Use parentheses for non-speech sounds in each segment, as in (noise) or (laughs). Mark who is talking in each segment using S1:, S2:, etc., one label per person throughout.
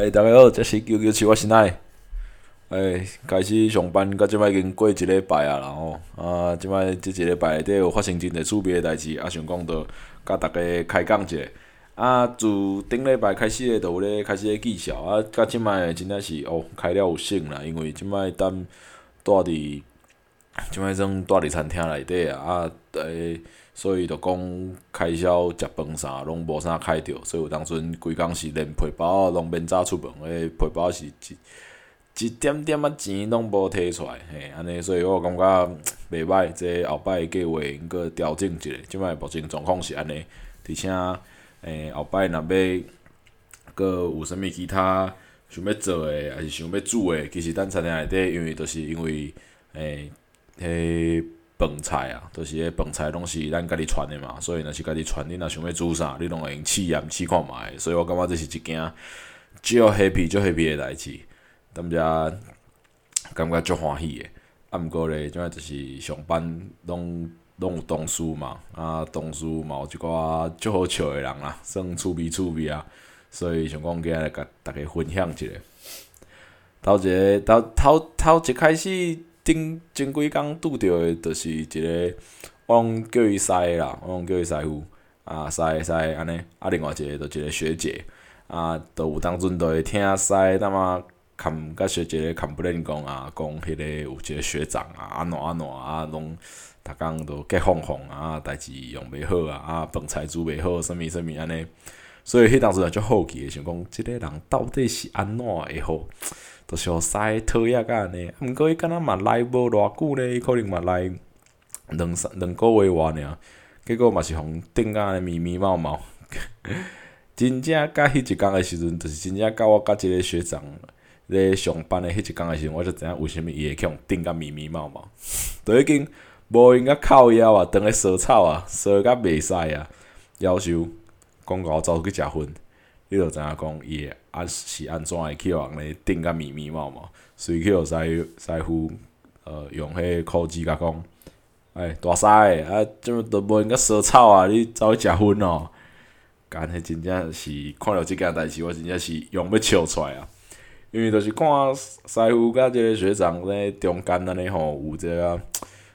S1: 诶，大家好，这是九九七，我是奈。诶，开始上班，到即摆已经过一礼拜啊，然后啊，即摆即一礼拜底有发生真侪趣味诶代志，啊，想讲着甲逐个开讲者。啊，自顶礼拜开始诶，就有咧开始咧技巧啊，到即摆真正是哦，开了有省啦，因为即摆等住伫即摆种住伫餐厅内底啊，啊，诶。所以就讲开销食饭啥拢无啥开着，所以有当阵规工是连皮包拢免早出门，诶，皮包是一一点点仔钱拢无摕出来，嘿，安尼，所以我感觉袂歹，即后摆计划应该调整一下。即摆目前状况是安尼，而且诶后摆若要搁有啥物其他想要做诶，还是想要煮诶，其实咱餐厅内底，因为都是因为诶，迄。饭菜啊，都是迄饭菜拢是咱家己传的嘛，所以若是家己传，你若想要煮啥，你拢会用试验试看觅。所以我感觉这是一件少 happy 少 happy 诶代志，踮遮感觉足欢喜诶。啊，毋过咧，即摆就是上班拢拢有同事嘛，啊，同事嘛有一寡足好笑诶人啦，算趣味趣味啊，所以想讲今日甲大家分享一下。头一个头头头一开始。顶前几工拄着诶，就是一个我拢叫伊师啦，我拢叫伊师傅。啊，师师安尼，啊，另外一个就一个学姐。啊，都有当阵都会听师那么看甲学姐咧看不认讲啊，讲迄个有一个学长啊，安怎安怎啊，拢逐工都结哄哄啊，代志用袂好啊，啊，饭菜煮袂好，啥物啥物安尼，所以迄当时就好奇，想讲即个人到底是安怎会好？都是互使讨厌甲安尼，毋过伊敢若嘛来无偌久咧，伊可能嘛来两三两个月外尔，结果嘛是互顶甲安尼密密麻麻。(laughs) 真正甲迄一工诶时阵，就是真正甲我甲即个学长咧上班诶迄一工诶时阵，我就知影为虾物伊会去互顶甲密密麻麻。(laughs) 都已经无用甲靠腰啊，当咧烧草啊，烧甲袂使啊，夭寿讲甲我走去食薰。你著知影讲伊会安是安怎会去互人咧顶甲密密麻麻，随去互师师傅呃用迄个科技甲讲，哎大师啊，怎都无用甲烧草啊？你走去食薰哦？干迄真正是看着即件代志，我真正是用要笑出来啊！因为就是看师傅甲即个学长咧中间安尼吼，有一个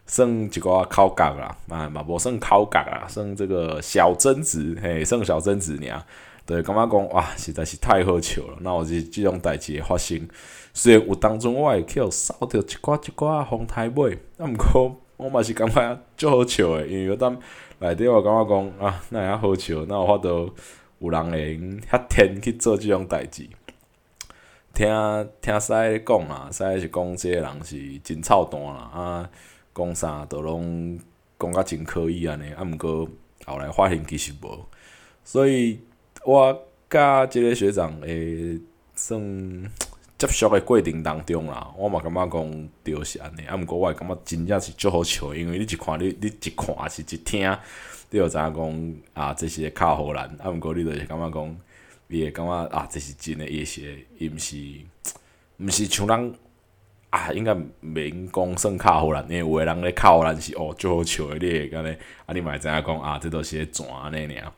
S1: 算一寡口角啦，啊嘛无算口角啦，算这个小争执，嘿，算小争执尔。对，感觉讲哇，实在是太好笑了。那我是即种代志会发生，虽然有当中我会去扫着一寡一寡风台尾，啊，毋过我嘛是感觉足好笑诶，因为有当内底我感觉讲啊，那会好笑，那有法度有人会用遐天去做即种代志。听听师讲啊，师是讲即个人是真臭蛋啦，啊，讲啥都拢讲甲真可以安尼，啊，毋过后来发现其实无，所以。我甲即个学长诶，算 (tsk) 接触诶过程当中啦，我嘛感觉讲着是安尼，啊，毋过我感觉真正是足好笑，因为你一看你你一看是一听，你就知影讲啊，这是较好难，啊，毋过你就是感觉讲，伊会感觉啊，这是真诶，伊是伊毋是 (tsk) 毋是像人啊，应该免讲算较好难，因为有诶人咧较好难是哦，足好笑诶，你会安尼，啊，你嘛会知影讲啊，这都是转安尼尔。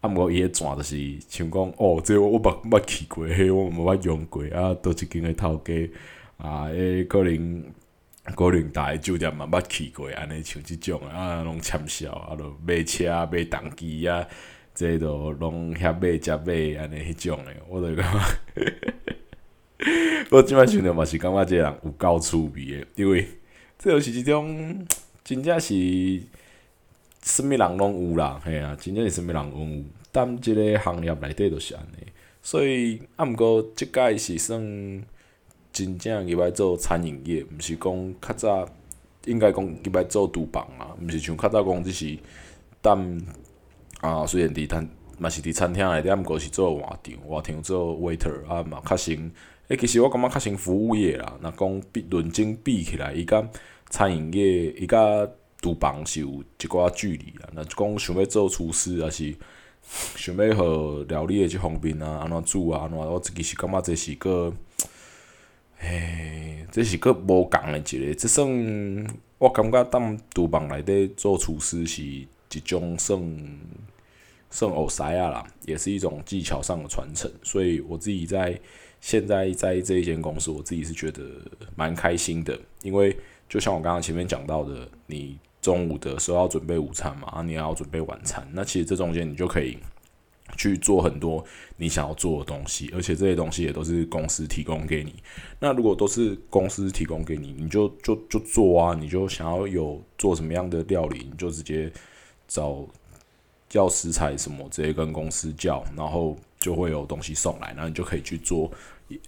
S1: 啊，毋过伊迄转就是像讲，哦，这我捌捌去过，迄我毋捌用过，啊，倒一间诶头家，啊，迄可能可能大酒店嘛捌去过，安尼像即种啊，拢签销，啊，著买车买动机啊，这都拢遐买则买安尼迄种诶，我著感觉，(laughs) 我即摆想着嘛是感觉即个人有够趣味诶，因为这就是一种真正是。什物人拢有啦，嘿啊，真正是什物人拢有。但即个行业内底都是安尼，所以啊，毋过即届是算真正入来做餐饮业，毋是讲较早应该讲入来做厨房啊，毋是像较早讲只是等啊，虽然伫餐嘛是伫餐厅内底，毋过是做外场，外场做 waiter 啊嘛较成。诶，其实我感觉较成服务业啦。若讲比论证比起来，伊甲餐饮业伊甲厨房是有一寡距离啊，若讲想要做厨师，还是 (laughs) 想要互料理诶即方面啊，安怎煮啊，安怎我自己是感觉这是个，嘿，这是个无共诶一个，即算我感觉踮厨房内底做厨师是一种算算偶塞亚啦，也是一种技巧上的传承。所以我自己在现在在这一间公司，我自己是觉得蛮开心的，因为就像我刚刚前面讲到的，你中午的时候要准备午餐嘛，啊，你要准备晚餐，那其实这中间你就可以去做很多你想要做的东西，而且这些东西也都是公司提供给你。那如果都是公司提供给你，你就就就做啊，你就想要有做什么样的料理，你就直接找叫食材什么，直接跟公司叫，然后就会有东西送来，然后你就可以去做。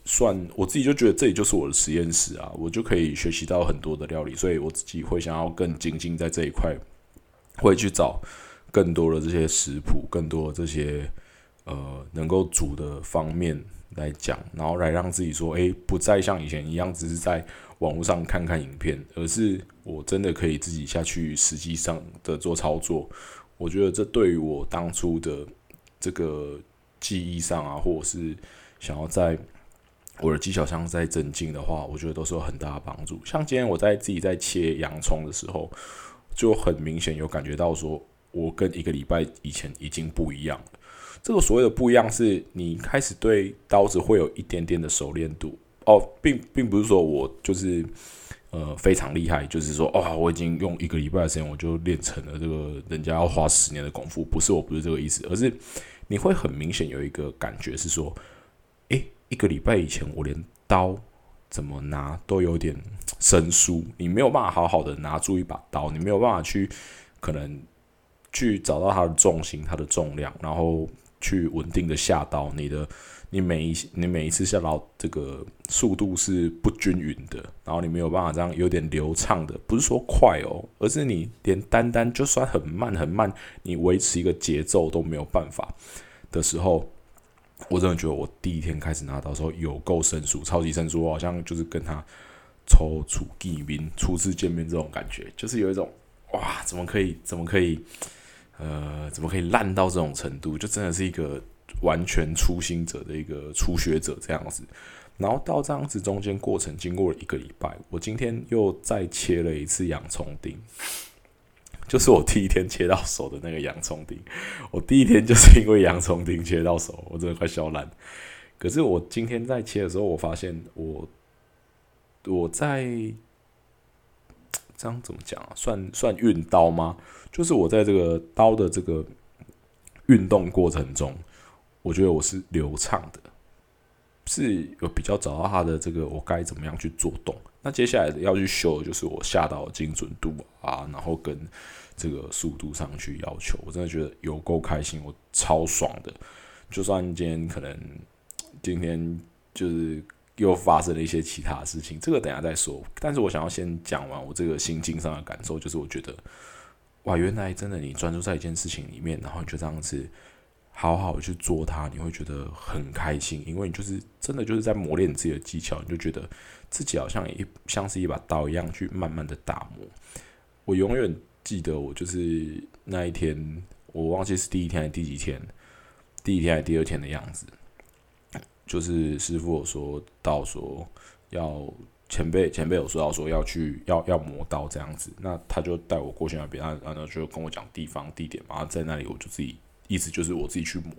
S1: 算我自己就觉得这里就是我的实验室啊，我就可以学习到很多的料理，所以我自己会想要更精进在这一块，会去找更多的这些食谱，更多的这些呃能够煮的方面来讲，然后来让自己说，诶，不再像以前一样只是在网络上看看影片，而是我真的可以自己下去实际上的做操作。我觉得这对于我当初的这个记忆上啊，或者是想要在我的技巧上在增进的话，我觉得都是有很大的帮助。像今天我在自己在切洋葱的时候，就很明显有感觉到说，我跟一个礼拜以前已经不一样了。这个所谓的不一样，是你开始对刀子会有一点点的熟练度哦，并并不是说我就是呃非常厉害，就是说哦，我已经用一个礼拜的时间我就练成了这个人家要花十年的功夫，不是我不是这个意思，而是你会很明显有一个感觉是说，一个礼拜以前，我连刀怎么拿都有点 (tsk) 生疏，你没有办法好好的拿住一把刀，你没有办法去可能去找到它的重心、它的重量，然后去稳定的下刀。你的你每一你每一次下刀这个速度是不均匀的，然后你没有办法这样有点流畅的，不是说快哦，而是你连单单就算很慢很慢，你维持一个节奏都没有办法的时候。我真的觉得我第一天开始拿到时候有够生疏，超级生疏，我好像就是跟他抽出见面、初次见面这种感觉，就是有一种哇，怎么可以，怎么可以，呃，怎么可以烂到这种程度？就真的是一个完全初心者的一个初学者这样子。然后到这样子中间过程经过了一个礼拜，我今天又再切了一次洋葱丁。就是我第一天切到手的那个洋葱丁，我第一天就是因为洋葱丁切到手，我真的快笑烂。可是我今天在切的时候，我发现我我在这样怎么讲啊？算算运刀吗？就是我在这个刀的这个运动过程中，我觉得我是流畅的，是有比较找到它的这个我该怎么样去做动。那接下来要去修的就是我下刀的精准度啊，然后跟这个速度上去要求，我真的觉得有够开心，我超爽的。就算今天可能今天就是又发生了一些其他事情，这个等下再说。但是我想要先讲完我这个心境上的感受，就是我觉得哇，原来真的你专注在一件事情里面，然后就这样子好好去做它，你会觉得很开心，因为你就是真的就是在磨练你自己的技巧，你就觉得自己好像一像是一把刀一样去慢慢的打磨。我永远。记得我就是那一天，我忘记是第一天还是第几天，第一天还是第二天的样子。就是师傅有说到说要前辈前辈有说到说要去要要磨刀这样子，那他就带我过去那边，然后就跟我讲地方地点嘛，在那里我就自己意思就是我自己去磨，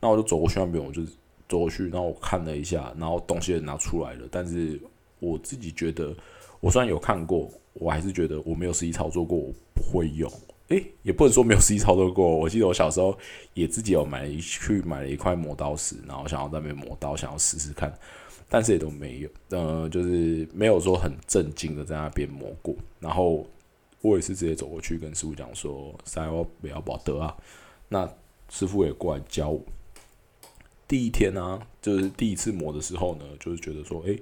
S1: 那我就走过去那边，我就走过去，然后我看了一下，然后东西也拿出来了，但是我自己觉得我虽然有看过。我还是觉得我没有实际操作过，我不会用。诶，也不能说没有实际操作过。我记得我小时候也自己有买一去买了一块磨刀石，然后想要在那边磨刀，想要试试看，但是也都没有。呃，就是没有说很震惊的在那边磨过。然后我也是直接走过去跟师傅讲说：“三我不要保得啊。”那师傅也过来教我。第一天呢，就是第一次磨的时候呢，就是觉得说：“诶，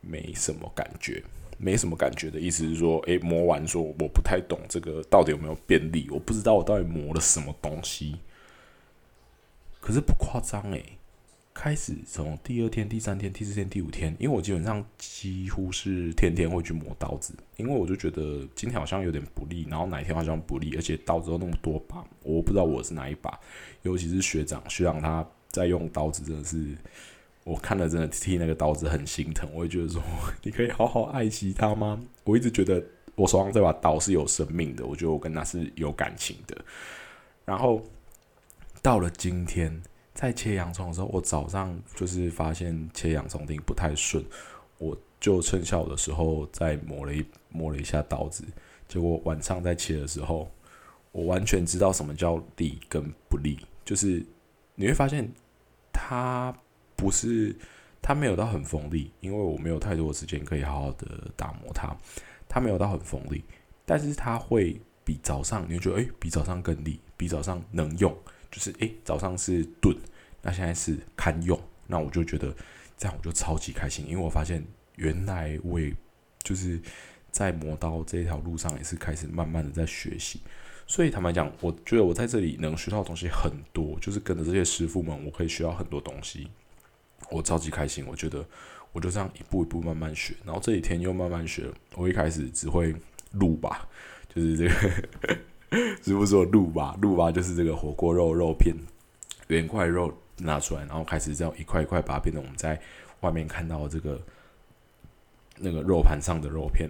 S1: 没什么感觉。”没什么感觉的意思是说，诶，磨完说我不太懂这个到底有没有便利，我不知道我到底磨了什么东西。可是不夸张诶，开始从第二天、第三天、第四天、第五天，因为我基本上几乎是天天会去磨刀子，因为我就觉得今天好像有点不利，然后哪一天好像不利，而且刀子都那么多把，我不知道我是哪一把，尤其是学长学长他在用刀子真的是。我看了，真的替那个刀子很心疼。我会觉得说，你可以好好爱惜它吗？我一直觉得我手上这把刀是有生命的，我觉得我跟它是有感情的。然后到了今天，在切洋葱的时候，我早上就是发现切洋葱丁不太顺，我就趁下午的时候再磨了一磨了一下刀子，结果晚上在切的时候，我完全知道什么叫利跟不利，就是你会发现它不是它没有到很锋利，因为我没有太多的时间可以好好的打磨它，它没有到很锋利，但是它会比早上你会觉得诶，比早上更利，比早上能用。就是诶，早上是炖，那现在是堪用，那我就觉得这样我就超级开心，因为我发现原来我就是在磨刀这条路上也是开始慢慢的在学习，所以坦白讲，我觉得我在这里能学到的东西很多，就是跟着这些师傅们，我可以学到很多东西，我超级开心。我觉得我就这样一步一步慢慢学，然后这几天又慢慢学，我一开始只会录吧，就是这个。(laughs) 师傅说鹿吧，鹿吧就是这个火锅肉肉片，圆块肉拿出来，然后开始这样一块一块把它变成我们在外面看到这个那个肉盘上的肉片。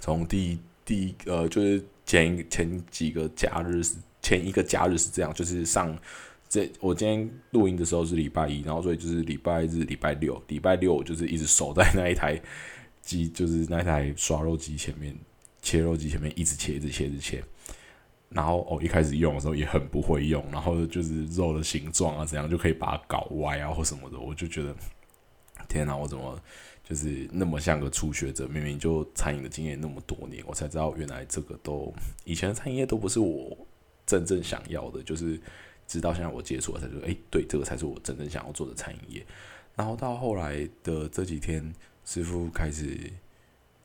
S1: 从第第呃，就是前前几个假日前一个假日是这样，就是上这我今天录音的时候是礼拜一，然后所以就是礼拜日、礼拜六，礼拜六就是一直守在那一台机，就是那一台刷肉机前面。切肉机前面一直切，一直切，一直切，然后哦，一开始用的时候也很不会用，然后就是肉的形状啊，怎样就可以把它搞歪啊，或什么的，我就觉得天哪，我怎么就是那么像个初学者？明明就餐饮的经验那么多年，我才知道原来这个都以前的餐饮业都不是我真正想要的，就是直到现在我接触了才说，哎，对，这个才是我真正想要做的餐饮业。然后到后来的这几天，师傅开始。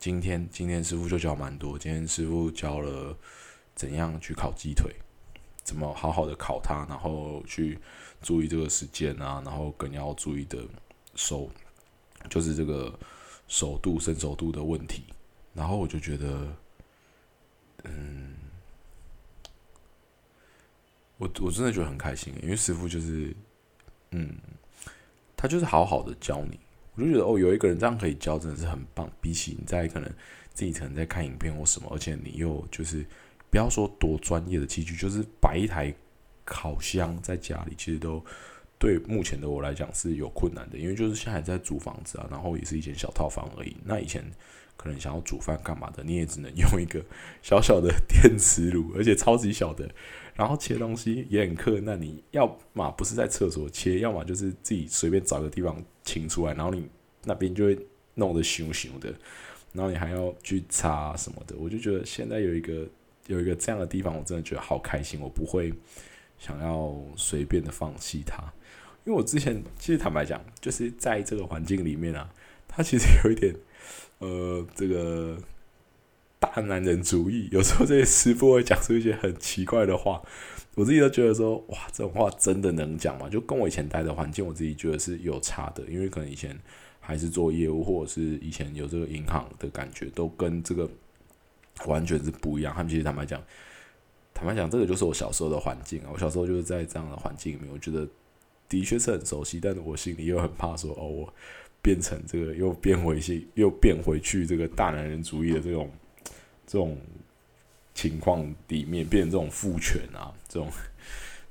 S1: 今天今天师傅就教蛮多。今天师傅教了怎样去烤鸡腿，怎么好好的烤它，然后去注意这个时间啊，然后更要注意的手，就是这个手度、生手度的问题。然后我就觉得，嗯，我我真的觉得很开心，因为师傅就是，嗯，他就是好好的教你。我就觉得哦，有一个人这样可以教，真的是很棒。比起你在可能自己可能在看影片或什么，而且你又就是不要说多专业的器具，就是摆一台烤箱在家里，其实都对目前的我来讲是有困难的。因为就是现在在租房子啊，然后也是一间小套房而已。那以前可能想要煮饭干嘛的，你也只能 (laughs) 用一个小小的电磁炉，而且超级小的。然后切东西也很克，那你要么不是在厕所切，要么就是自己随便找个地方清出来，然后你那边就会弄得熊熊的，然后你还要去擦什么的。我就觉得现在有一个有一个这样的地方，我真的觉得好开心，我不会想要随便的放弃它，因为我之前其实坦白讲，就是在这个环境里面啊，他其实有一点呃这个。大男人主义，有时候这些师傅会讲出一些很奇怪的话，我自己都觉得说，哇，这种话真的能讲吗？就跟我以前待的环境，我自己觉得是有差的，因为可能以前还是做业务，或者是以前有这个银行的感觉，都跟这个完全是不一样。他们其实坦白讲，坦白讲，这个就是我小时候的环境啊。我小时候就是在这样的环境里面，我觉得的确是很熟悉，但是我心里又很怕说，哦，我变成这个又变回去，又变回去这个大男人主义的这种。这种情况里面变成这种父权啊，这种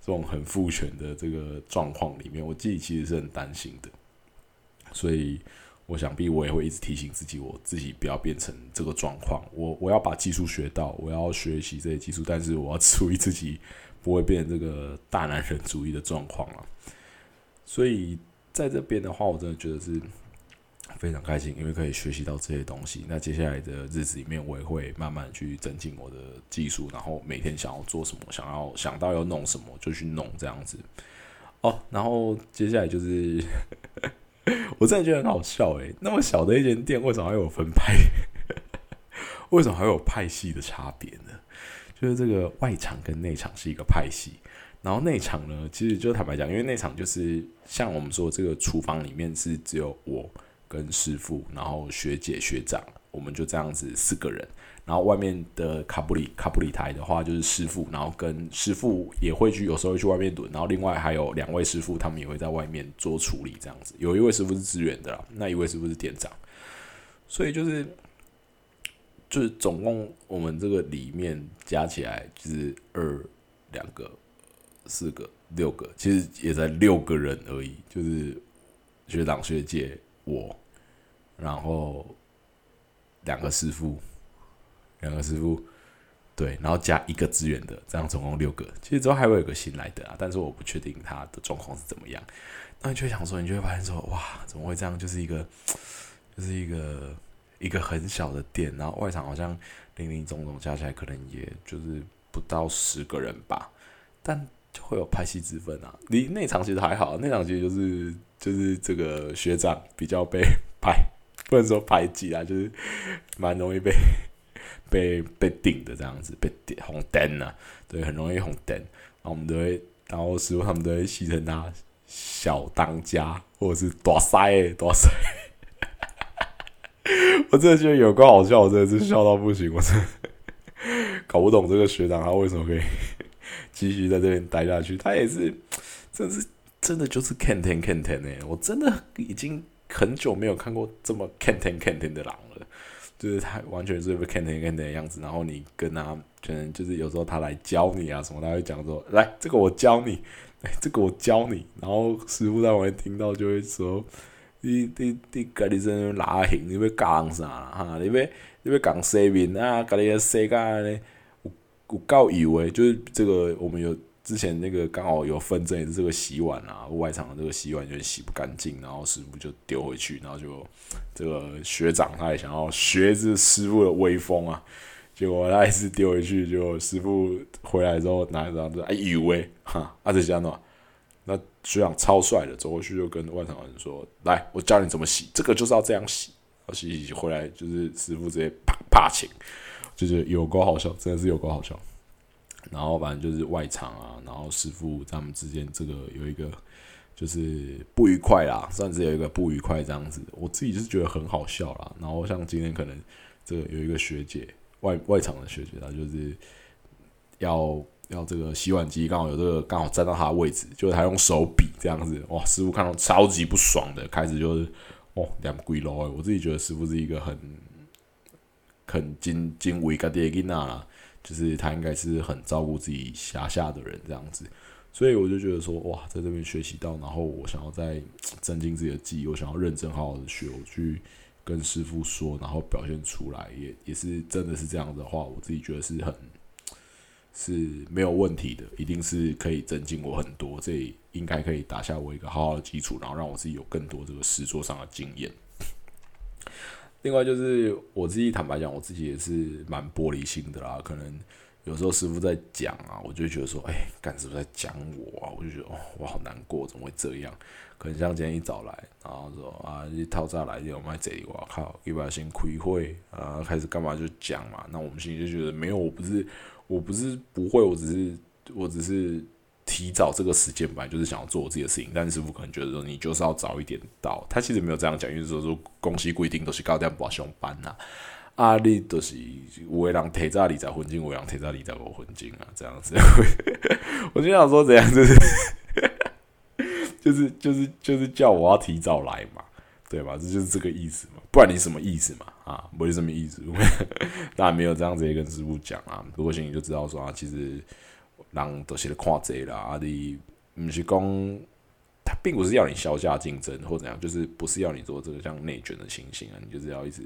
S1: 这种很父权的这个状况里面，我自己其实是很担心的。所以我想必我也会一直提醒自己，我自己不要变成这个状况。我我要把技术学到，我要学习这些技术，但是我要注意自己不会变成这个大男人主义的状况了。所以在这边的话，我真的觉得是。非常开心，因为可以学习到这些东西。那接下来的日子里面，我也会慢慢去增进我的技术，然后每天想要做什么，想要想到要弄什么就去弄这样子。哦，然后接下来就是，(laughs) 我真的觉得很好笑诶，那么小的一间店，为什么还有分派？(laughs) 为什么还有派系的差别呢？就是这个外场跟内场是一个派系，然后内场呢，其实就坦白讲，因为内场就是像我们说这个厨房里面是只有我。跟师傅，然后学姐学长，我们就这样子四个人。然后外面的卡布里卡布里台的话，就是师傅，然后跟师傅也会去，有时候会去外面蹲。然后另外还有两位师傅，他们也会在外面做处理，这样子。有一位师傅是支援的啦，那一位师傅是店长。所以就是就是总共我们这个里面加起来就是二两个四个、六个，其实也才六个人而已，就是学长学姐我，然后两个师傅，两个师傅，对，然后加一个支援的，这样总共六个。其实之后还会有个新来的啊，但是我不确定他的状况是怎么样。那你就会想说，你就会发现说，哇，怎么会这样？就是一个，就是一个一个很小的店，然后外场好像零零总总加起来可能也就是不到十个人吧，但就会有拍戏之分啊。你那场其实还好，那场其实就是就是这个学长比较被 (laughs) 排，不能说排挤啊，就是蛮容易被 (laughs) 被被顶的这样子，被顶红灯啊，对，很容易红灯。然后我们都会，然后师傅他们都会戏称他。小当家，或者是大塞大塞，(laughs) 我真的觉得有个好笑，我真的是笑到不行，我真的搞不懂这个学长他为什么可以继续在这边待下去。他也是，真的是真的就是 canten canten 呢，我真的已经很久没有看过这么 canten canten 的狼了，就是他完全是一个 canten canten 的样子。然后你跟他可能就是有时候他来教你啊什么，他会讲说：“来，这个我教你。”这个我教你，然后师傅在旁边听到就会说：“你你你，家己在拉行，你要讲啥哈？你要你要讲洗面啊？家己洗干咧，有够油诶！就是这个，我们有之前那个刚好有纷争，也是这个洗碗啊，外场的这个洗碗就洗不干净，然后师傅就丢回去，然后就这个学长他也想要学这师傅的威风啊。(laughs) ”结果他一次丢回去，就师傅回来之后拿一张就哎以为哈阿这样的，那学长超帅的，走过去就跟外场人说：“来，我教你怎么洗，这个就是要这样洗。”洗洗洗回来就是师傅直接啪啪请，就是有够好笑，真的是有够好笑。然后反正就是外场啊，然后师傅他们之间这个有一个就是不愉快啦，算是有一个不愉快这样子。我自己就是觉得很好笑啦。然后像今天可能这个有一个学姐。外外场的学姐，她就是要要这个洗碗机刚好有这个刚好站到她的位置，就是她用手比这样子，哇！师傅看到超级不爽的，开始就是哦两鬼楼哎！我自己觉得师傅是一个很很精精维个爹吉娜啦，就是他应该是很照顾自己辖下的人这样子，所以我就觉得说哇，在这边学习到，然后我想要再增进自己的技艺，我想要认真好好的学，我去。跟师傅说，然后表现出来，也也是真的是这样的话，我自己觉得是很是没有问题的，一定是可以增进我很多，这应该可以打下我一个好好的基础，然后让我自己有更多这个实作上的经验。另外就是我自己坦白讲，我自己也是蛮玻璃心的啦，可能。有时候师傅在讲啊，我就觉得说，哎，干师傅在讲我啊，我就觉得哦，我好难过，怎么会这样？可能像今天一早来，然后说啊，一套炸来我买这里，我靠，一把先亏会啊，开始干嘛就讲嘛。那我们心里就觉得没有，我不是，我不是不会，我只是，我只是提早这个时间吧，就是想要做我自己的事情。但师傅可能觉得说，你就是要早一点到。他其实没有这样讲，因为说说公司规定都是高点不上班呐。啊，你都是有个人提早二十分钟，有个人提早二十五分钟啊，这样子。(laughs) 我就想说，怎样 (laughs) 就是，就是就是就是叫我要提早来嘛，对吧？这就是这个意思嘛，不然你什么意思嘛？啊，不是什么意思，(laughs) 当然没有这样直接跟师傅讲啊。不过心里就知道说啊，其实人都是看这啦，啊，你不是讲他并不是要你销价竞争或怎样，就是不是要你做这个像内卷的情形啊，你就是要一直。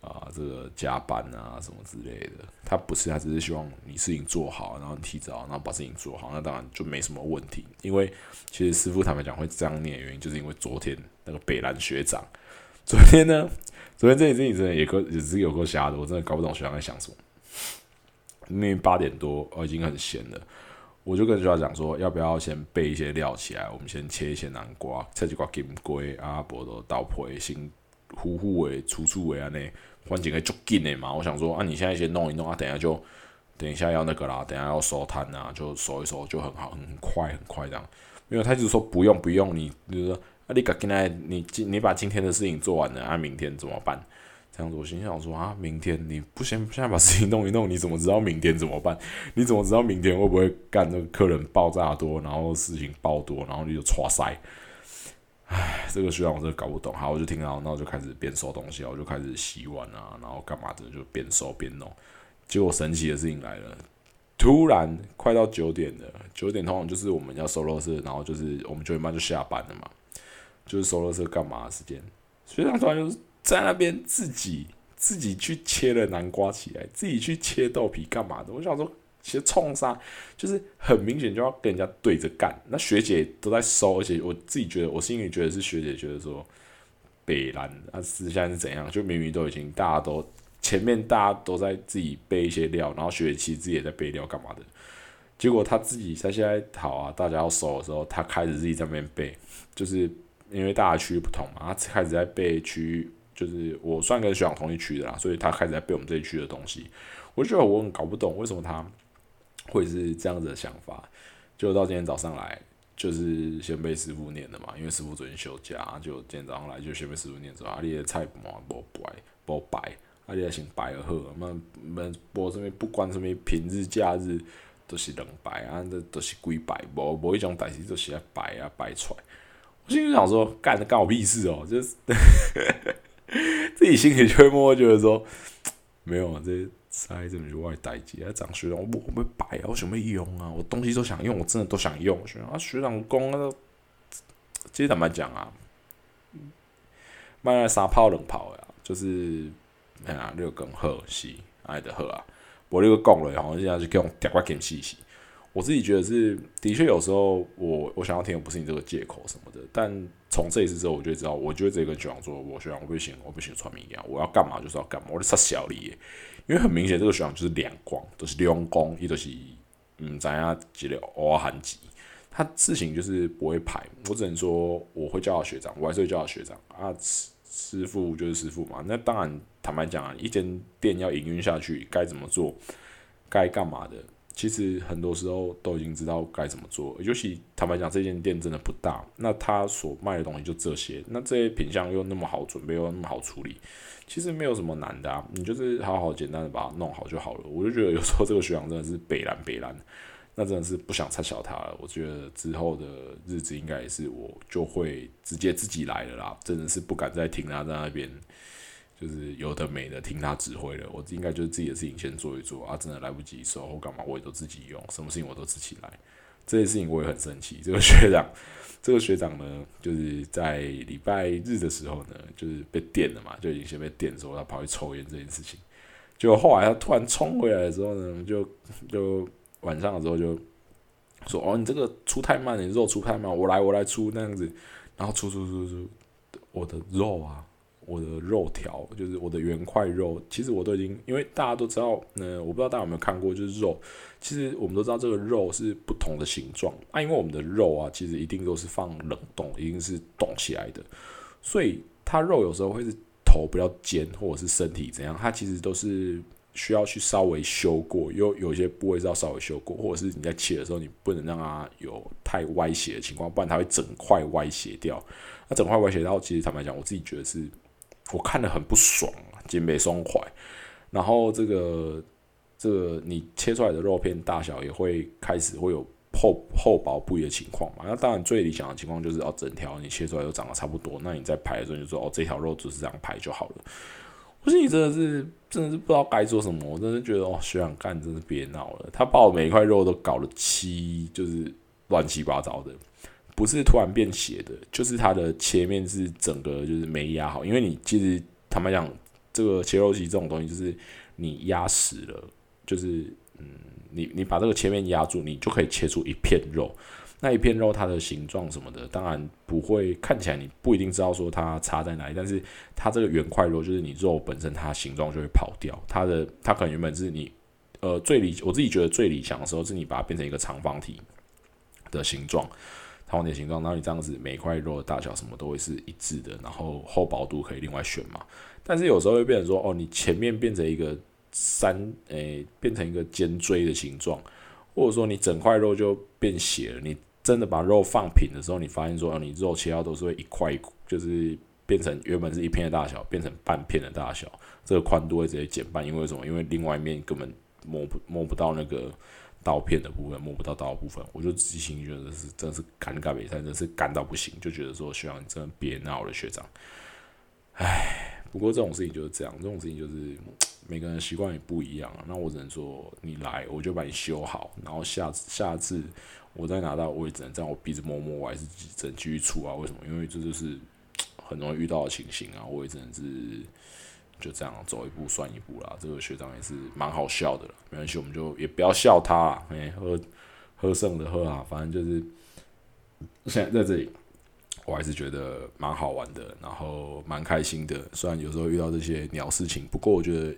S1: 啊，这个加班啊，什么之类的，他不是，他只是希望你事情做好，然后提早，然后把事情做好，那当然就没什么问题。因为其实师傅坦白讲会这样念的原因，就是因为昨天那个北兰学长，昨天呢，昨天这件事情真的也够也是有够瞎的，我真的搞不懂学长在想什么。因为八点多，我已经很闲了，我就跟学长讲说，要不要先备一些料起来，我们先切一些南瓜，切几块金龟啊，波多豆皮，先呼呼诶，楚楚诶安尼。环境会足紧的嘛，我想说啊，你现在先弄一弄啊，等下就等一下要那个啦，等下要收摊啊，就收一收就很好，很快很快这样。因为他就是说不用不用，你就是说啊，你赶紧来，你今你把今天的事情做完了，啊，明天怎么办？这样子，我心想说啊，明天你不先现在把事情弄一弄，你怎么知道明天怎么办？你怎么知道明天会不会干那个客人爆炸多，然后事情爆多，然后你就唰塞？唉，这个学长我真搞不懂。好，我就听到，那我就开始边收东西，我就开始洗碗啊，然后干嘛的，就边收边弄。结果神奇的事情来了，突然快到九点了，九点通常就是我们要收垃圾，然后就是我们九点半就下班了嘛，就是收垃圾干嘛的时间。学长突然就在那边自己自己去切了南瓜起来，自己去切豆皮干嘛的？我想说，其实冲杀就是很明显就要跟人家对着干。那学姐都在收，而且我自己觉得，我心里觉得是学姐觉得说北兰啊，实际上是怎样？就明明都已经大家都前面大家都在自己备一些料，然后学姐其实自己也在备料干嘛的？结果他自己在现在好啊，大家要收的时候，他开始自己在那边备，就是因为大家区域不同嘛，他开始在备区域。就是我算跟徐朗同一区的啦，所以他开始在背我们这一区的东西。我觉得我很搞不懂为什么他会是这样子的想法。就到今天早上来，就是先被师傅念的嘛，因为师傅昨天休假，就今天早上来就先被师傅念说：“阿你的菜嘛不白，不白，阿你先白而好。那那无什么不管什么平日假日都是两摆啊，这都是归白，无无一种代志都是要白啊摆出来。我心里想说，干的干我屁事哦，就是。(laughs) (laughs) 自己心里就会默默觉得说，没有啊，这塞这么就外代机啊，长学长，我我会摆啊，我想要用啊，我东西都想用，我真的都想用。学长啊，学长工啊，其实怎么讲啊，卖来三炮两炮呀，就是哎呀，六根好是爱的好啊，我六个讲了，然后现在就给我点块点细细。我自己觉得是，的确有时候我我想要听的不是你这个借口什么的，但从这一次之后，我就知道，我就这个学长说，我学长我不行，我不行传名一样，我要干嘛就是要干嘛，我得杀小李，因为很明显这个学长就是两光，都是两光，伊都是嗯怎样几了偶尔含级，他事情就是不会排，我只能说我会叫他学长，我还是会叫他学长啊，师师傅就是师傅嘛，那当然坦白讲，一间店要营运下去，该怎么做，该干嘛的。其实很多时候都已经知道该怎么做，尤其坦白讲，这间店真的不大，那他所卖的东西就这些，那这些品相又那么好准备，又那么好处理，其实没有什么难的啊，你就是好好简单的把它弄好就好了。我就觉得有时候这个学长真的是北蓝北蓝，那真的是不想拆小他了。我觉得之后的日子应该也是我就会直接自己来了啦，真的是不敢再听他在那边。就是有的没的听他指挥了，我应该就是自己的事情先做一做啊，真的来不及收或干嘛，我也都自己用，什么事情我都自己来。这件事情我也很生气。这个学长，(laughs) 这个学长呢，就是在礼拜日的时候呢，就是被电了嘛，就已经先被电之后，他跑去抽烟这件事情。就后来他突然冲回来的时候呢，就就晚上的时候就说：“哦，你这个出太慢，你肉出太慢，我来我来出那样子。”然后出出出出，我的肉啊！我的肉条就是我的圆块肉，其实我都已经，因为大家都知道，呃，我不知道大家有没有看过，就是肉，其实我们都知道这个肉是不同的形状啊，因为我们的肉啊，其实一定都是放冷冻，一定是冻起来的，所以它肉有时候会是头比较尖，或者是身体怎样，它其实都是需要去稍微修过，有有些部位是要稍微修过，或者是你在切的时候，你不能让它有太歪斜的情况，不然它会整块歪斜掉。那整块歪斜掉，其实坦白讲，我自己觉得是。我看的很不爽啊，肩背松快，然后这个这个你切出来的肉片大小也会开始会有厚厚薄不一的情况嘛。那当然最理想的情况就是哦，整条你切出来都长得差不多，那你在排的时候就说哦，这条肉就是这样排就好了。我心里真的是真的是不知道该做什么，我真的觉得哦，学长干真是别闹了，他把我每一块肉都搞了七，就是乱七八糟的。不是突然变斜的，就是它的切面是整个就是没压好，因为你其实坦白讲，这个切肉机这种东西就是你压实了，就是嗯，你你把这个切面压住，你就可以切出一片肉。那一片肉它的形状什么的，当然不会看起来你不一定知道说它差在哪里，但是它这个圆块肉就是你肉本身它形状就会跑掉，它的它可能原本是你呃最理我自己觉得最理想的时候是你把它变成一个长方体的形状。长点形状，然后你这样子每块肉的大小什么都会是一致的，然后厚薄度可以另外选嘛。但是有时候会变成说，哦，你前面变成一个三，诶，变成一个尖锥的形状，或者说你整块肉就变斜了。你真的把肉放平的时候，你发现说，你肉切到都是会一块，就是变成原本是一片的大小，变成半片的大小，这个宽度会直接减半。因为什么？因为另外一面根本摸不摸不到那个。刀片的部分摸不到刀的部分，我就自己心觉得是真是尴尬比赛，真是干到不行，就觉得说学长你真的别闹了，学长。唉，不过这种事情就是这样，这种事情就是每个人习惯也不一样。那我只能说，你来我就把你修好，然后下次下次我再拿到，我也只能这样，我鼻子摸摸，我还是只能继续出啊。为什么？因为这就是很容易遇到的情形啊。我也只能是就这样走一步算一步啦。这个学长也是蛮好笑的了，没关系，我们就也不要笑他。哎，喝喝剩的喝啊，反正就是现在在这里。我还是觉得蛮好玩的，然后蛮开心的。虽然有时候遇到这些鸟事情，不过我觉得，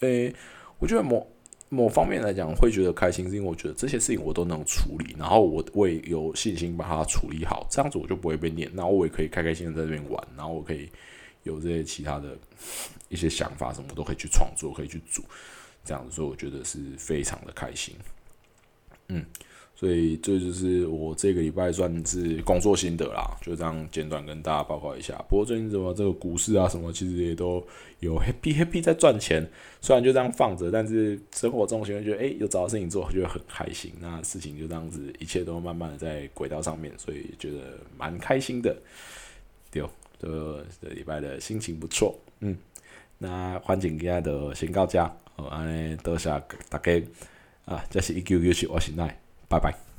S1: 诶，我觉得某某方面来讲会觉得开心，是因为我觉得这些事情我都能处理，然后我我也有信心把它处理好，这样子我就不会被念，然后我也可以开开心心在这边玩，然后我可以有这些其他的 (laughs) 一些想法，什么都可以去创作，可以去组，这样子，所以我觉得是非常的开心。嗯。所以这就是我这个礼拜算是工作心得啦，就这样简短跟大家报告一下。不过最近怎么这个股市啊什么，其实也都有 happy happy 在赚钱。虽然就这样放着，但是生活中其实觉得哎有找到事情做，觉得很开心。那事情就这样子，一切都慢慢的在轨道上面，所以觉得蛮开心的。对，这这礼拜的心情不错。嗯，那环境今日就先到这，好，安尼多谢大家啊，这是一九九七我是奈。拜拜。